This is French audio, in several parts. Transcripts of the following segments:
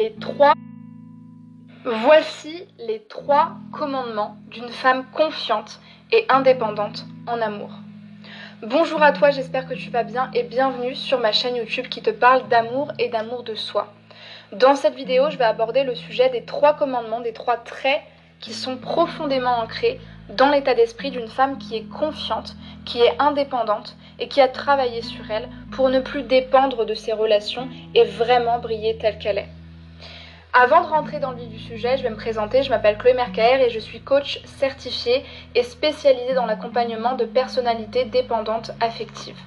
les Voici les trois commandements d'une femme confiante et indépendante en amour. Bonjour à toi, j'espère que tu vas bien et bienvenue sur ma chaîne YouTube qui te parle d'amour et d'amour de soi. Dans cette vidéo, je vais aborder le sujet des trois commandements, des trois traits qui sont profondément ancrés dans l'état d'esprit d'une femme qui est confiante, qui est indépendante et qui a travaillé sur elle pour ne plus dépendre de ses relations et vraiment briller telle qu'elle est. Avant de rentrer dans le vif du sujet, je vais me présenter. Je m'appelle Chloé Mercaer et je suis coach certifiée et spécialisée dans l'accompagnement de personnalités dépendantes affectives.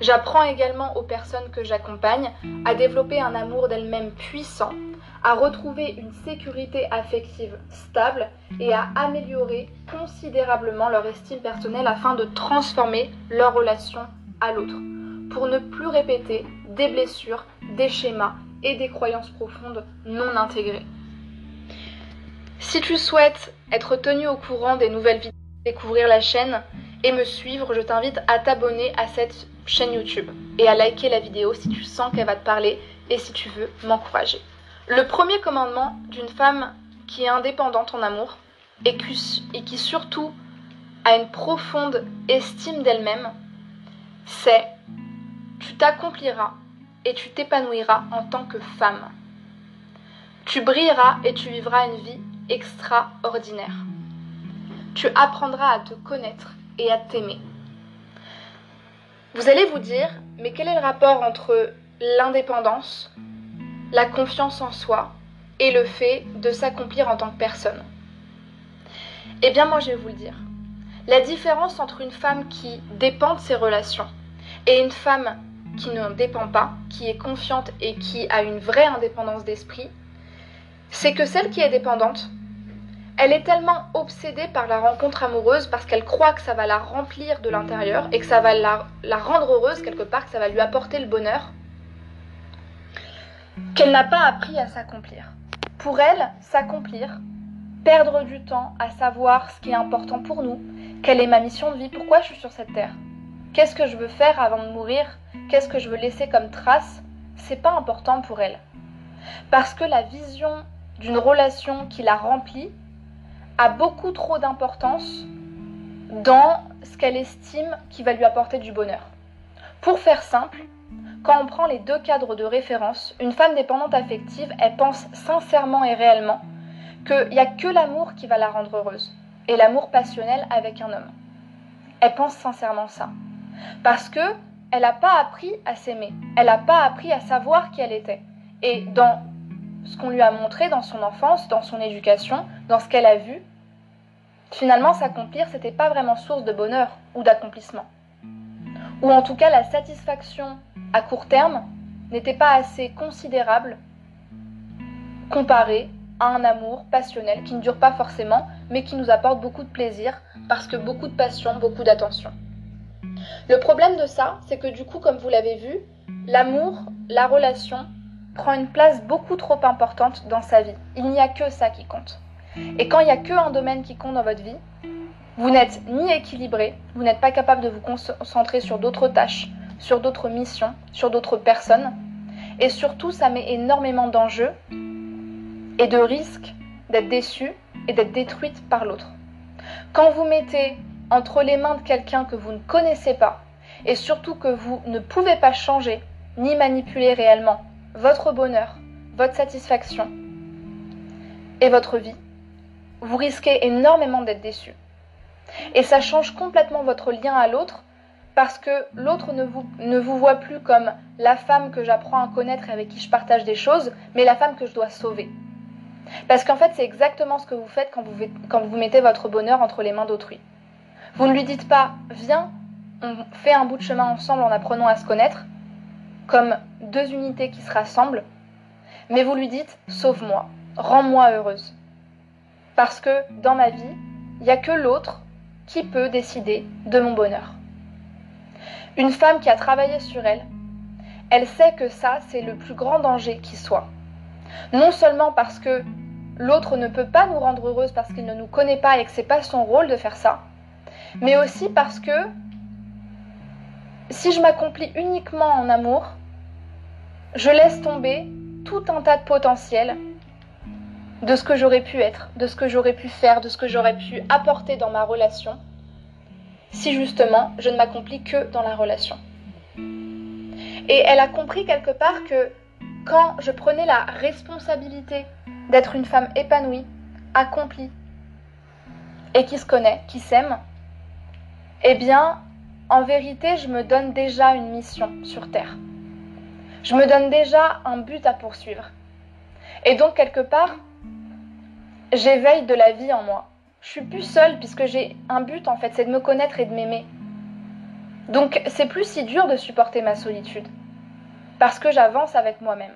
J'apprends également aux personnes que j'accompagne à développer un amour d'elles-mêmes puissant, à retrouver une sécurité affective stable et à améliorer considérablement leur estime personnelle afin de transformer leur relation à l'autre, pour ne plus répéter des blessures, des schémas des croyances profondes non intégrées. Si tu souhaites être tenu au courant des nouvelles vidéos, découvrir la chaîne et me suivre, je t'invite à t'abonner à cette chaîne YouTube et à liker la vidéo si tu sens qu'elle va te parler et si tu veux m'encourager. Le premier commandement d'une femme qui est indépendante en amour et qui, surtout a une profonde estime d'elle-même, c'est tu t'accompliras et tu t'épanouiras en tant que femme. Tu brilleras et tu vivras une vie extraordinaire. Tu apprendras à te connaître et à t'aimer. Vous allez vous dire, mais quel est le rapport entre l'indépendance, la confiance en soi et le fait de s'accomplir en tant que personne? Eh bien moi je vais vous le dire. La différence entre une femme qui dépend de ses relations et une femme qui ne dépend pas, qui est confiante et qui a une vraie indépendance d'esprit, c'est que celle qui est dépendante, elle est tellement obsédée par la rencontre amoureuse parce qu'elle croit que ça va la remplir de l'intérieur et que ça va la, la, rendre heureuse quelque part, que ça va lui apporter le bonheur, qu'elle n'a pas appris à s'accomplir. Pour elle, s'accomplir, perdre du temps à savoir ce qui est important pour nous, quelle est ma mission de vie, pourquoi je suis sur cette terre, Qu'est-ce que je veux faire avant de mourir? Qu'est-ce que je veux laisser comme trace? C'est pas important pour elle. Parce que la vision d'une relation qui la remplit a beaucoup trop d'importance dans ce qu'elle estime qui va lui apporter du bonheur. Pour faire simple, quand on prend les deux cadres de référence, une femme dépendante affective, elle pense sincèrement et réellement qu'il n'y a que l'amour qui va la rendre heureuse, et l'amour passionnel avec un homme. Elle pense sincèrement ça. Parce que elle n'a pas appris à s'aimer. Elle n'a pas appris à savoir qui elle était. Et dans ce qu'on lui a montré dans son enfance, dans son éducation, dans ce qu'elle a vu, finalement s'accomplir, c'était pas vraiment source de bonheur ou d'accomplissement. Ou en tout cas, la satisfaction à court terme n'était pas assez considérable comparée à un amour passionnel qui ne dure pas forcément, mais qui nous apporte beaucoup de plaisir parce que beaucoup de passion, beaucoup d'attention. Le problème de ça, c'est que du coup, comme vous l'avez vu, l'amour, la relation, prend une place beaucoup trop importante dans sa vie. Il n'y a que ça qui compte. Et quand il n'y a que un domaine qui compte dans votre vie, vous n'êtes ni équilibré, vous n'êtes pas capable de vous concentrer sur d'autres tâches, sur d'autres missions, sur d'autres personnes. Et surtout, ça met énormément d'enjeux et de risques d'être déçu et d'être détruite par l'autre. Quand vous mettez entre les mains de quelqu'un que vous ne connaissez pas et surtout que vous ne pouvez pas changer ni manipuler réellement votre bonheur, votre satisfaction et votre vie, vous risquez énormément d'être déçu. Et ça change complètement votre lien à l'autre parce que l'autre ne vous, ne vous voit plus comme la femme que j'apprends à connaître et avec qui je partage des choses, mais la femme que je dois sauver. Parce qu'en fait, c'est exactement ce que vous faites quand vous, quand vous mettez votre bonheur entre les mains d'autrui. Vous ne lui dites pas viens, on fait un bout de chemin ensemble en apprenant à se connaître, comme deux unités qui se rassemblent, mais vous lui dites sauve-moi, rends-moi heureuse. Parce que dans ma vie, il n'y a que l'autre qui peut décider de mon bonheur. Une femme qui a travaillé sur elle, elle sait que ça, c'est le plus grand danger qui soit. Non seulement parce que l'autre ne peut pas nous rendre heureuse parce qu'il ne nous connaît pas et que ce n'est pas son rôle de faire ça, mais aussi parce que si je m'accomplis uniquement en amour, je laisse tomber tout un tas de potentiel de ce que j'aurais pu être, de ce que j'aurais pu faire, de ce que j'aurais pu apporter dans ma relation, si justement je ne m'accomplis que dans la relation. Et elle a compris quelque part que quand je prenais la responsabilité d'être une femme épanouie, accomplie, et qui se connaît, qui s'aime, eh bien, en vérité, je me donne déjà une mission sur Terre. Je me donne déjà un but à poursuivre. Et donc, quelque part, j'éveille de la vie en moi. Je suis plus seule puisque j'ai un but en fait, c'est de me connaître et de m'aimer. Donc, c'est plus si dur de supporter ma solitude parce que j'avance avec moi-même.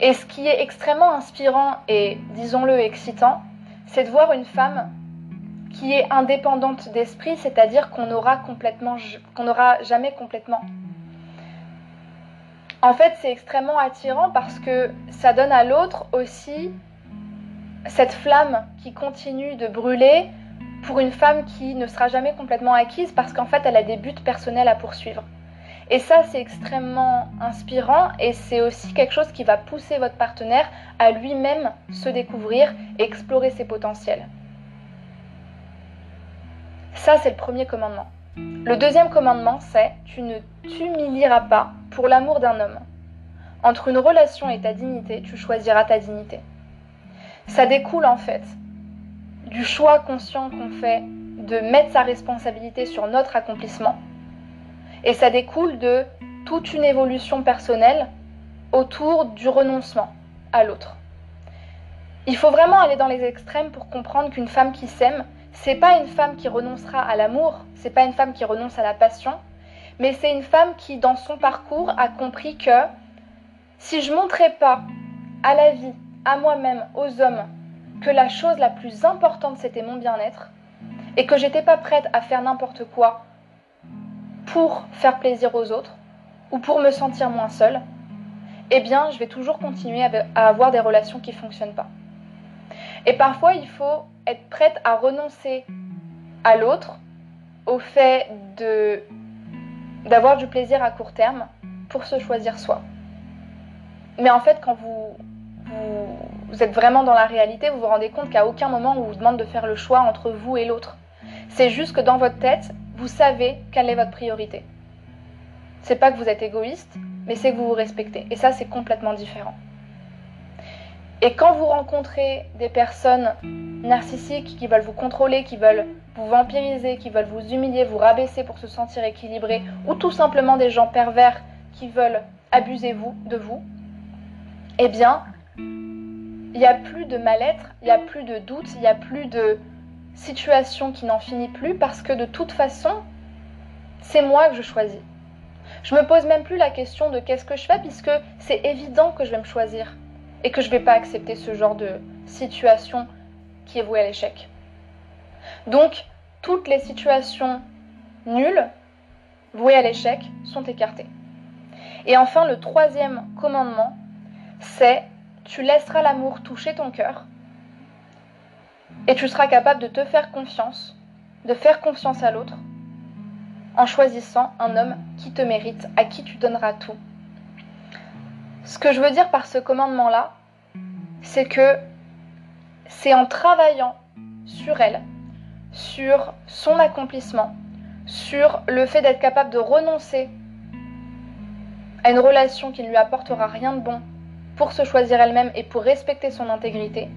Et ce qui est extrêmement inspirant et, disons-le, excitant, c'est de voir une femme qui est indépendante d'esprit, c'est-à-dire qu'on aura complètement, n'aura jamais complètement. En fait, c'est extrêmement attirant parce que ça donne à l'autre aussi cette flamme qui continue de brûler pour une femme qui ne sera jamais complètement acquise parce qu'en fait, elle a des buts personnels à poursuivre. Et ça, c'est extrêmement inspirant et c'est aussi quelque chose qui va pousser votre partenaire à lui-même se découvrir et explorer ses potentiels. Ça, c'est le premier commandement. Le deuxième commandement, c'est tu ne t'humilieras pas pour l'amour d'un homme. Entre une relation et ta dignité, tu choisiras ta dignité. Ça découle en fait du choix conscient qu'on fait de mettre sa responsabilité sur notre accomplissement. Et ça découle de toute une évolution personnelle autour du renoncement à l'autre. Il faut vraiment aller dans les extrêmes pour comprendre qu'une femme qui s'aime, c'est pas une femme qui renoncera à l'amour, c'est pas une femme qui renonce à la passion, mais c'est une femme qui, dans son parcours, a compris que si je montrais pas à la vie, à moi-même, aux hommes, que la chose la plus importante c'était mon bien-être, et que j'étais pas prête à faire n'importe quoi pour faire plaisir aux autres, ou pour me sentir moins seule, eh bien, je vais toujours continuer à avoir des relations qui ne fonctionnent pas. Et parfois, il faut être prête à renoncer à l'autre, au fait d'avoir du plaisir à court terme pour se choisir soi. Mais en fait, quand vous, vous, êtes vraiment dans la réalité, vous vous rendez compte qu'à aucun moment on vous demande de faire le choix entre vous et l'autre. C'est juste que dans votre tête, vous savez quelle est votre priorité. C'est pas que vous êtes égoïste, mais c'est que vous vous respectez. Et ça, c'est complètement différent. Et quand vous rencontrez des personnes narcissiques qui veulent vous contrôler, qui veulent vous vampiriser, qui veulent vous humilier, vous rabaisser pour se sentir équilibré, ou tout simplement des gens pervers qui veulent abuser de vous, eh bien, il n'y a plus de mal-être, il n'y a plus de doute, il n'y a plus de situation qui n'en finit plus parce que de toute façon, c'est moi que je choisis. Je me pose même plus la question de qu'est-ce que je fais puisque c'est évident que je vais me choisir et que je ne vais pas accepter ce genre de situation qui est vouée à l'échec. Donc, toutes les situations nulles, vouées à l'échec, sont écartées. Et enfin, le troisième commandement, c'est tu laisseras l'amour toucher ton cœur et tu seras capable de te faire confiance, de faire confiance à l'autre, en choisissant un homme qui te mérite, à qui tu donneras tout ce que je veux dire par ce commandement-là, c'est que c'est en travaillant sur elle, sur son accomplissement, sur le fait d'être capable de renoncer à une relation qui ne lui apportera rien de bon pour se choisir elle-même et pour respecter son intégrité,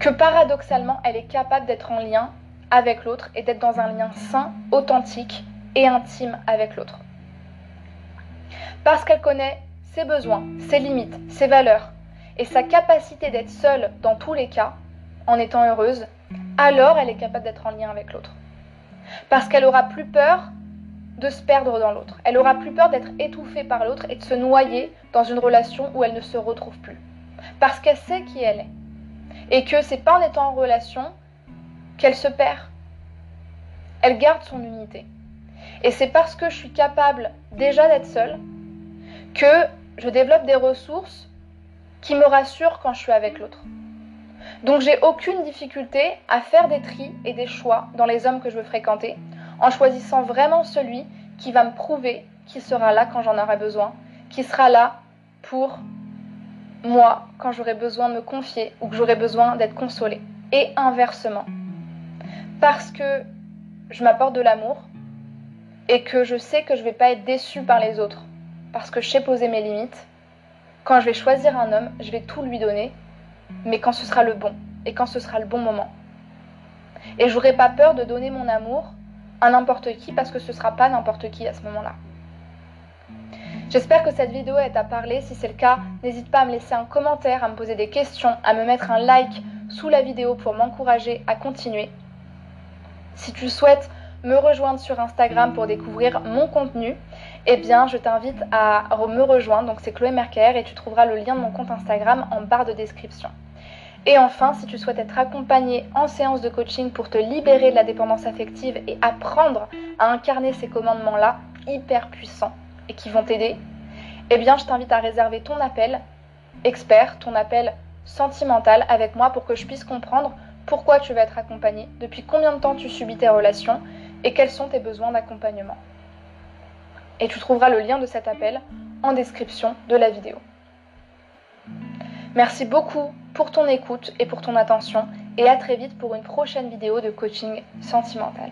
que paradoxalement, elle est capable d'être en lien avec l'autre et d'être dans un lien sain, authentique et intime avec l'autre. Parce qu'elle connaît ses besoins, ses limites, ses valeurs et sa capacité d'être seule dans tous les cas, en étant heureuse, alors elle est capable d'être en lien avec l'autre. Parce qu'elle aura plus peur de se perdre dans l'autre. Elle aura plus peur d'être étouffée par l'autre et de se noyer dans une relation où elle ne se retrouve plus. Parce qu'elle sait qui elle est. Et que c'est pas en étant en relation qu'elle se perd. Elle garde son unité. Et c'est parce que je suis capable déjà d'être seule que je développe des ressources qui me rassurent quand je suis avec l'autre. Donc j'ai aucune difficulté à faire des tris et des choix dans les hommes que je veux fréquenter, en choisissant vraiment celui qui va me prouver qu'il sera là quand j'en aurai besoin, qui sera là pour moi quand j'aurai besoin de me confier ou que j'aurai besoin d'être consolée. Et inversement. Parce que je m'apporte de l'amour et que je sais que je ne vais pas être déçue par les autres. Parce que je sais poser mes limites. Quand je vais choisir un homme, je vais tout lui donner, mais quand ce sera le bon et quand ce sera le bon moment. Et j'aurai pas peur de donner mon amour à n'importe qui parce que ce sera pas n'importe qui à ce moment-là. J'espère que cette vidéo t'a parlé. Si c'est le cas, n'hésite pas à me laisser un commentaire, à me poser des questions, à me mettre un like sous la vidéo pour m'encourager à continuer. Si tu souhaites me rejoindre sur Instagram pour découvrir mon contenu, eh bien je t'invite à me rejoindre. Donc c'est Chloé Merker et tu trouveras le lien de mon compte Instagram en barre de description. Et enfin, si tu souhaites être accompagné en séance de coaching pour te libérer de la dépendance affective et apprendre à incarner ces commandements-là hyper puissants, et qui vont t'aider, eh bien, je t'invite à réserver ton appel expert, ton appel sentimental avec moi pour que je puisse comprendre pourquoi tu veux être accompagné, depuis combien de temps tu subis tes relations et quels sont tes besoins d'accompagnement? Et tu trouveras le lien de cet appel en description de la vidéo. Merci beaucoup pour ton écoute et pour ton attention et à très vite pour une prochaine vidéo de coaching sentimental.